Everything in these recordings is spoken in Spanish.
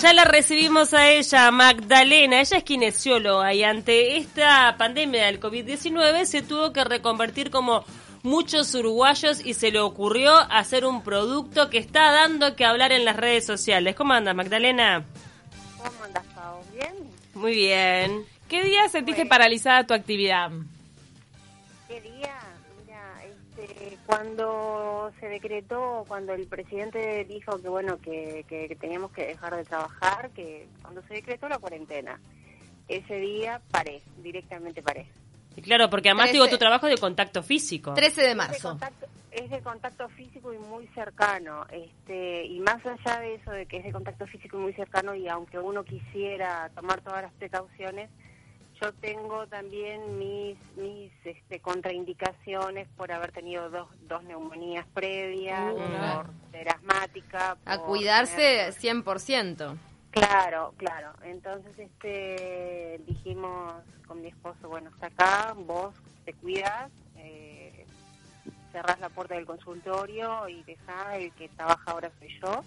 ya la recibimos a ella, Magdalena. Ella es kinesióloga y ante esta pandemia del COVID-19 se tuvo que reconvertir como muchos uruguayos y se le ocurrió hacer un producto que está dando que hablar en las redes sociales. ¿Cómo andas, Magdalena? ¿Cómo andas, Pau? ¿Bien? Muy bien. ¿Qué día sentiste paralizada tu actividad? ¿Qué día? Cuando se decretó, cuando el presidente dijo que bueno que, que, que teníamos que dejar de trabajar, que cuando se decretó la cuarentena, ese día paré, directamente paré. Y claro, porque además digo tu trabajo es de contacto físico. 13 de Es de marzo. contacto, es de contacto físico y muy cercano, este, y más allá de eso de que es de contacto físico y muy cercano y aunque uno quisiera tomar todas las precauciones, yo tengo también mis mis este, contraindicaciones por haber tenido dos, dos neumonías previas, Uh. por ser asmática. A por cuidarse tener- 100%. Claro, claro. Entonces, este, dijimos con mi esposo, bueno, hasta acá, vos te cuidas, eh, cerrás la puerta del consultorio y dejá, el que trabaja ahora soy yo.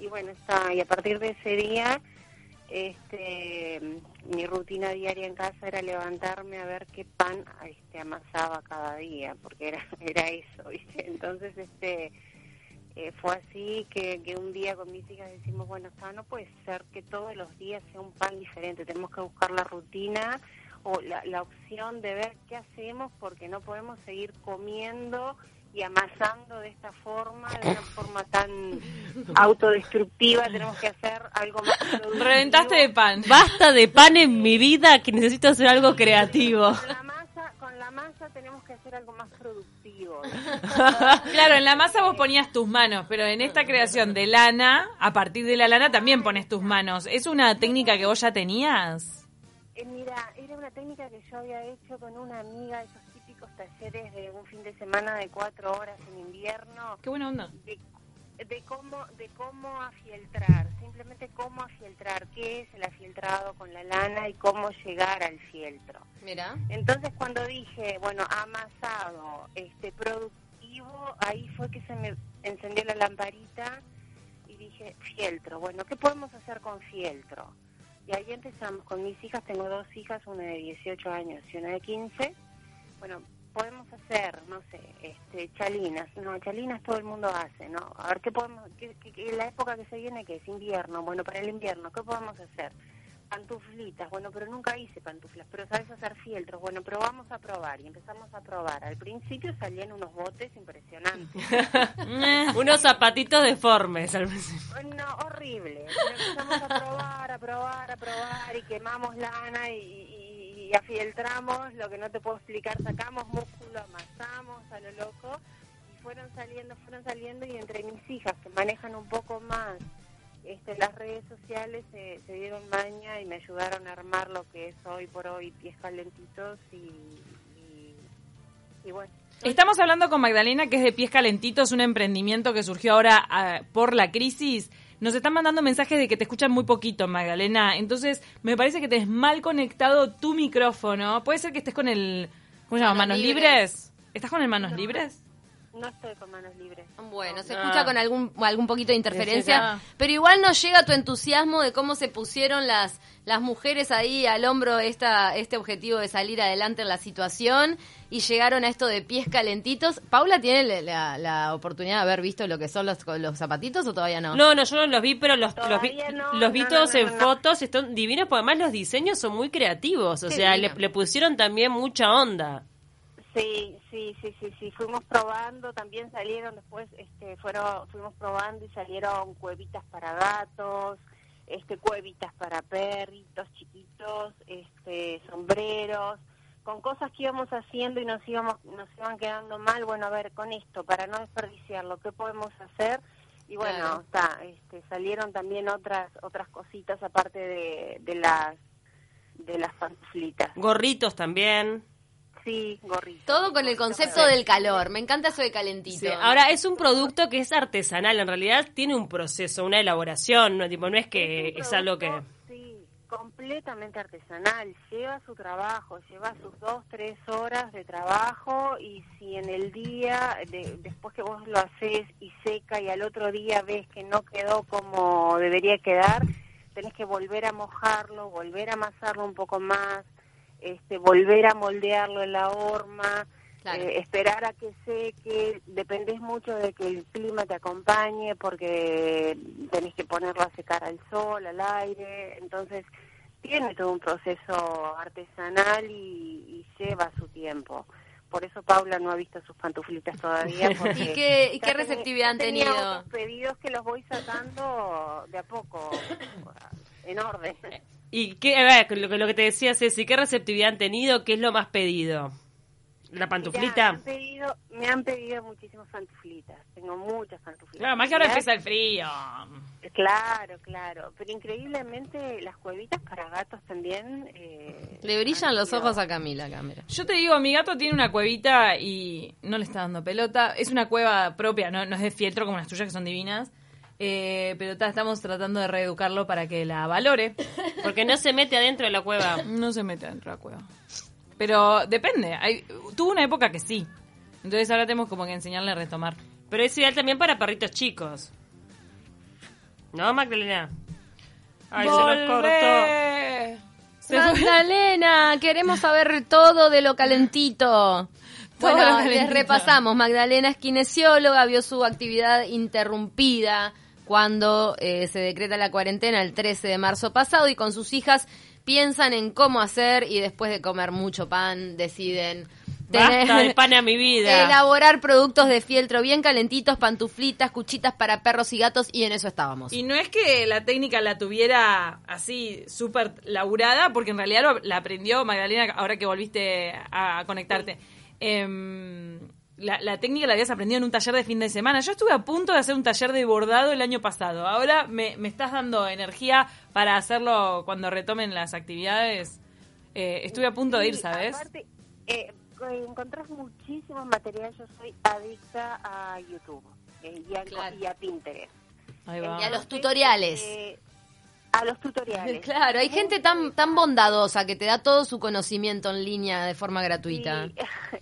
Y bueno, está, y a partir de ese día, este, mi rutina diaria en casa era levantarme a ver qué pan este, amasaba cada día, porque era, era eso, ¿viste? Entonces, este, eh, fue así que, que un día con mis hijas decimos, bueno, está, no puede ser que todos los días sea un pan diferente, tenemos que buscar la rutina o la, la opción de ver qué hacemos porque no podemos seguir comiendo y amasando de esta forma, de una forma tan autodestructiva, tenemos que hacer algo más productivo. Reventaste de pan. Basta de pan en mi vida que necesito hacer algo creativo. Con la masa, con la masa tenemos que hacer algo más productivo. Claro, en la masa vos ponías tus manos, pero en esta creación de lana, a partir de la lana también pones tus manos. ¿Es una técnica que vos ya tenías? Eh, mira, era una técnica que yo había hecho con una amiga, talleres de un fin de semana de cuatro horas en invierno, Qué buena onda. de, de cómo de cómo afieltrar, simplemente cómo afieltrar, qué es el afieltrado con la lana y cómo llegar al fieltro. Mira. Entonces cuando dije, bueno, amasado, este productivo, ahí fue que se me encendió la lamparita y dije, fieltro, bueno, ¿qué podemos hacer con fieltro? Y ahí empezamos con mis hijas, tengo dos hijas, una de 18 años y una de 15. Bueno, podemos hacer, no sé, este, chalinas. No, chalinas todo el mundo hace, ¿no? A ver, ¿qué podemos, qué, qué- qué- la época que se viene, que es invierno? Bueno, para el invierno, ¿qué podemos hacer? Pantuflitas, bueno, pero nunca hice pantuflas, pero sabes hacer fieltros, bueno, pero vamos a probar. Y empezamos a probar. Al principio salían unos botes impresionantes. Unos zapatitos deformes. al principio. No, horrible. Pero empezamos a probar, a probar, a probar y quemamos lana y, y, y afieltramos lo que no te puedo explicar. Sacamos músculo, amasamos a lo loco y fueron saliendo, fueron saliendo y entre mis hijas que manejan un poco más este, las redes sociales se, se dieron maña y me ayudaron a armar lo que es hoy por hoy pies calentitos y, y, bueno. Estamos hablando con Magdalena, que es de Pies Calentitos, un emprendimiento que surgió ahora ah, por la crisis. Nos están mandando mensajes de que te escuchan muy poquito, Magdalena. Entonces, me parece que te es mal conectado tu micrófono. ¿Puede ser que estés con el... ¿Cómo se llama? Manos ¿Manos libres. libres? ¿Estás con el manos libres? No estoy con manos libres. Bueno, se Ah. escucha con algún algún poquito de interferencia, pero igual nos llega tu entusiasmo de cómo se pusieron las las mujeres ahí al hombro esta este objetivo de salir adelante en la situación y llegaron a esto de pies calentitos. Paula tiene la, oportunidad de haber visto lo que son los, los zapatitos o todavía no. No, no, yo no los vi, pero los, los vi, no, los vi no, todos no, en fotos, están divinos, porque además los diseños son muy creativos, o Qué sea, le, le pusieron también mucha onda. Sí, sí, sí, sí, sí, fuimos probando, también salieron después, este, fueron, fuimos probando y salieron cuevitas para gatos, este, cuevitas para perritos chiquitos, este, sombreros, con cosas que íbamos haciendo y nos íbamos, nos iban quedando mal, bueno, a ver, con esto, para no desperdiciarlo, ¿qué podemos hacer? Y bueno, Claro. está, este, salieron también otras, otras cositas aparte de, de las, de las pantuflitas. Gorritos también. Sí, gorritos. Todo con el concepto del calor. Me encanta eso de calentito. Sí, Ahora, es un producto que es artesanal, en realidad tiene un proceso, una elaboración, no, tipo, no es que un es algo que... Sí, completamente artesanal. Lleva su trabajo, lleva sus dos, tres horas de trabajo y si en el día, de- después que vos lo haces y seca y al otro día ves que no quedó como debería quedar, tenés que volver a mojarlo, volver a amasarlo un poco más, este, volver a moldearlo en la horma, Claro. eh, esperar a que seque, dependés mucho de que el clima te acompañe porque tenés que ponerlo a secar al sol, al aire, entonces tiene todo un proceso artesanal y, y lleva su tiempo. Por eso Paula no ha visto sus pantuflitas todavía. ¿Y qué- y qué receptividad han tenía tenido? otros pedidos que los voy sacando de a poco, en orden. Y qué, a ver, lo, que- lo que te decía Ceci, ¿qué receptividad han tenido? ¿Qué es lo más pedido? ¿La Mirá, pantuflita? me, han pedido, me han pedido muchísimas pantuflitas. Tengo muchas pantuflitas. Claro, más que ahora empieza el frío. Claro, claro. Pero increíblemente las cuevitas para gatos también. eh, Le brillan los sido- ojos a Camila, cámara. Yo te digo, mi gato tiene una cuevita y no le está dando pelota. Es una cueva propia, no, no es de fieltro como las tuyas que son divinas. Eh, pero ta- estamos tratando de reeducarlo para que la valore. Porque no se mete adentro de la cueva. No se mete dentro de la cueva. Pero depende. Hay, tuvo una época que sí. Entonces ahora tenemos como que enseñarle a retomar. Pero es ideal también para perritos chicos. ¿No, Magdalena? Ay, se nos cortó. Magdalena, queremos saber todo de lo calentito. Bueno, les calentito. repasamos. Magdalena es kinesióloga, vio su actividad interrumpida cuando eh, se decreta la cuarentena el 13 de marzo pasado y con sus hijas piensan en cómo hacer y después de comer mucho pan deciden Basta de pan a mi vida. elaborar productos de fieltro bien calentitos, pantuflitas, cuchitas para perros y gatos y en eso estábamos. Y no es que la técnica la tuviera así súper laburada, porque en realidad lo- la aprendió Magdalena ahora que volviste a conectarte. Em, la, la técnica la habías aprendido en un taller de fin de semana. Yo estuve a punto de hacer un taller de bordado el año pasado. Ahora me, me estás dando energía para hacerlo cuando retomen las actividades. Eh, estuve a punto de ir, ¿sabes? Aparte, eh, encontrás muchísimos materiales. Yo soy adicta a YouTube eh, y, a, Claro. y a Pinterest. Ahí va. Y a los tutoriales. A los tutoriales. Claro, hay gente tan tan bondadosa que te da todo su conocimiento en línea de forma gratuita.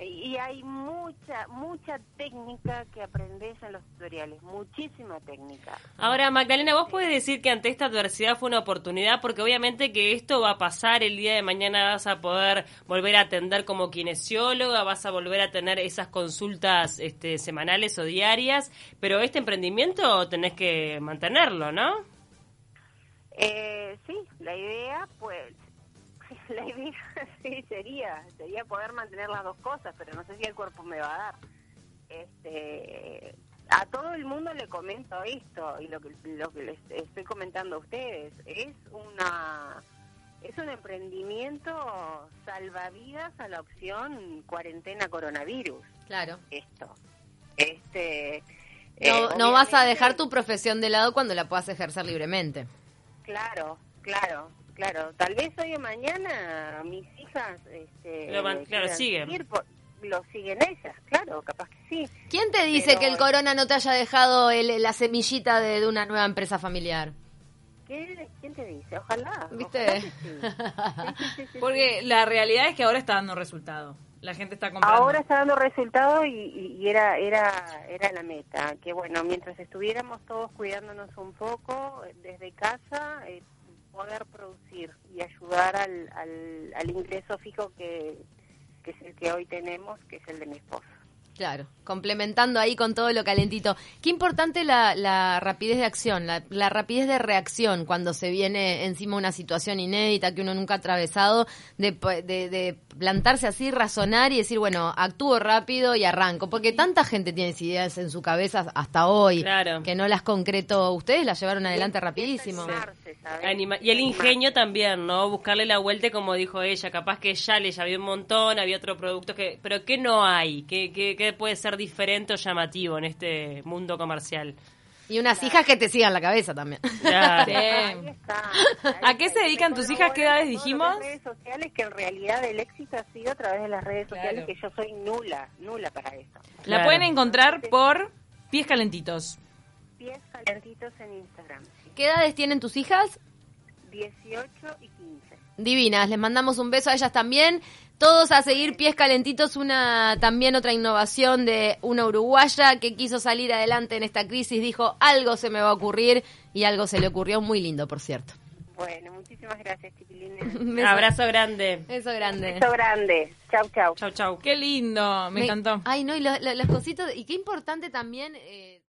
Y, y hay mucha, mucha técnica que aprendes en los tutoriales, muchísima técnica. Ahora, Magdalena, vos puedes decir que ante esta adversidad fue una oportunidad, porque obviamente que esto va a pasar, el día de mañana vas a poder volver a atender como kinesióloga, vas a volver a tener esas consultas este, semanales o diarias, pero este emprendimiento tenés que mantenerlo, ¿no? Eh, sí, la idea, pues, la idea sí sería, sería poder mantener las dos cosas, pero no sé si el cuerpo me va a dar. Este, a todo el mundo le comento esto y lo que lo que les estoy comentando a ustedes es una es un emprendimiento salvavidas a la opción cuarentena coronavirus Claro. esto. Este eh, No, no vas a dejar tu profesión de lado cuando la puedas ejercer libremente. Claro, claro, claro. Tal vez hoy o mañana mis hijas, este, Lo van- claro, siguen. seguir por- lo siguen ellas, claro, capaz que sí. ¿Quién te dice Pero- que el corona no te haya dejado el- la semillita de, de una nueva empresa familiar? ¿Qué, ¿Quién te dice? Ojalá. ¿Viste? ojalá sí. Porque la realidad es que ahora está dando resultado. La gente está comprando. Ahora está dando resultado y, y- y era era era la meta. Que bueno, mientras estuviéramos todos cuidándonos un poco eh, desde casa, eh, poder producir y ayudar al, al, al ingreso fijo que, que es el que hoy tenemos, que es el de mi esposo. Claro, complementando ahí con todo lo calentito. Qué importante la, la rapidez de acción, la, la rapidez de reacción cuando se viene encima una situación inédita que uno nunca ha atravesado, de, de, de plantarse así, razonar y decir, bueno, actúo rápido y arranco. Porque tanta gente tiene ideas en su cabeza hasta hoy Claro. que no las concretó. Ustedes las llevaron adelante rapidísimo. ¿Sabes? Anima- y el ingenio también, ¿no? Buscarle la vuelta, como dijo ella. Capaz que ya le había un montón, había otro producto que... Pero ¿qué no hay? ¿Qué, qué, qué puede ser diferente o llamativo en este mundo comercial? Y unas hijas que te sigan la cabeza también. Claro. Sí. Ahí está. ¿A qué se dedican tus hijas? ¿Qué edades dijimos? las redes sociales, que en realidad el éxito ha sido a través de las redes sociales, que yo soy nula, nula para eso. La pueden encontrar por Pies Calentitos. Pies calentitos en Instagram. ¿Qué edades tienen tus hijas? 18 y 15. Divinas, les mandamos un beso a ellas también. Todos a seguir pies calentitos, una también otra innovación de una uruguaya que quiso salir adelante en esta crisis, dijo algo se me va a ocurrir y algo se le ocurrió muy lindo, por cierto. Bueno, muchísimas gracias, chiquilines. Un abrazo grande. Beso grande. Beso grande. Chau, chau. Chau, chau. Qué lindo, me, encantó. Ay, no, y lo- lo- los cositos, y qué importante también... eh,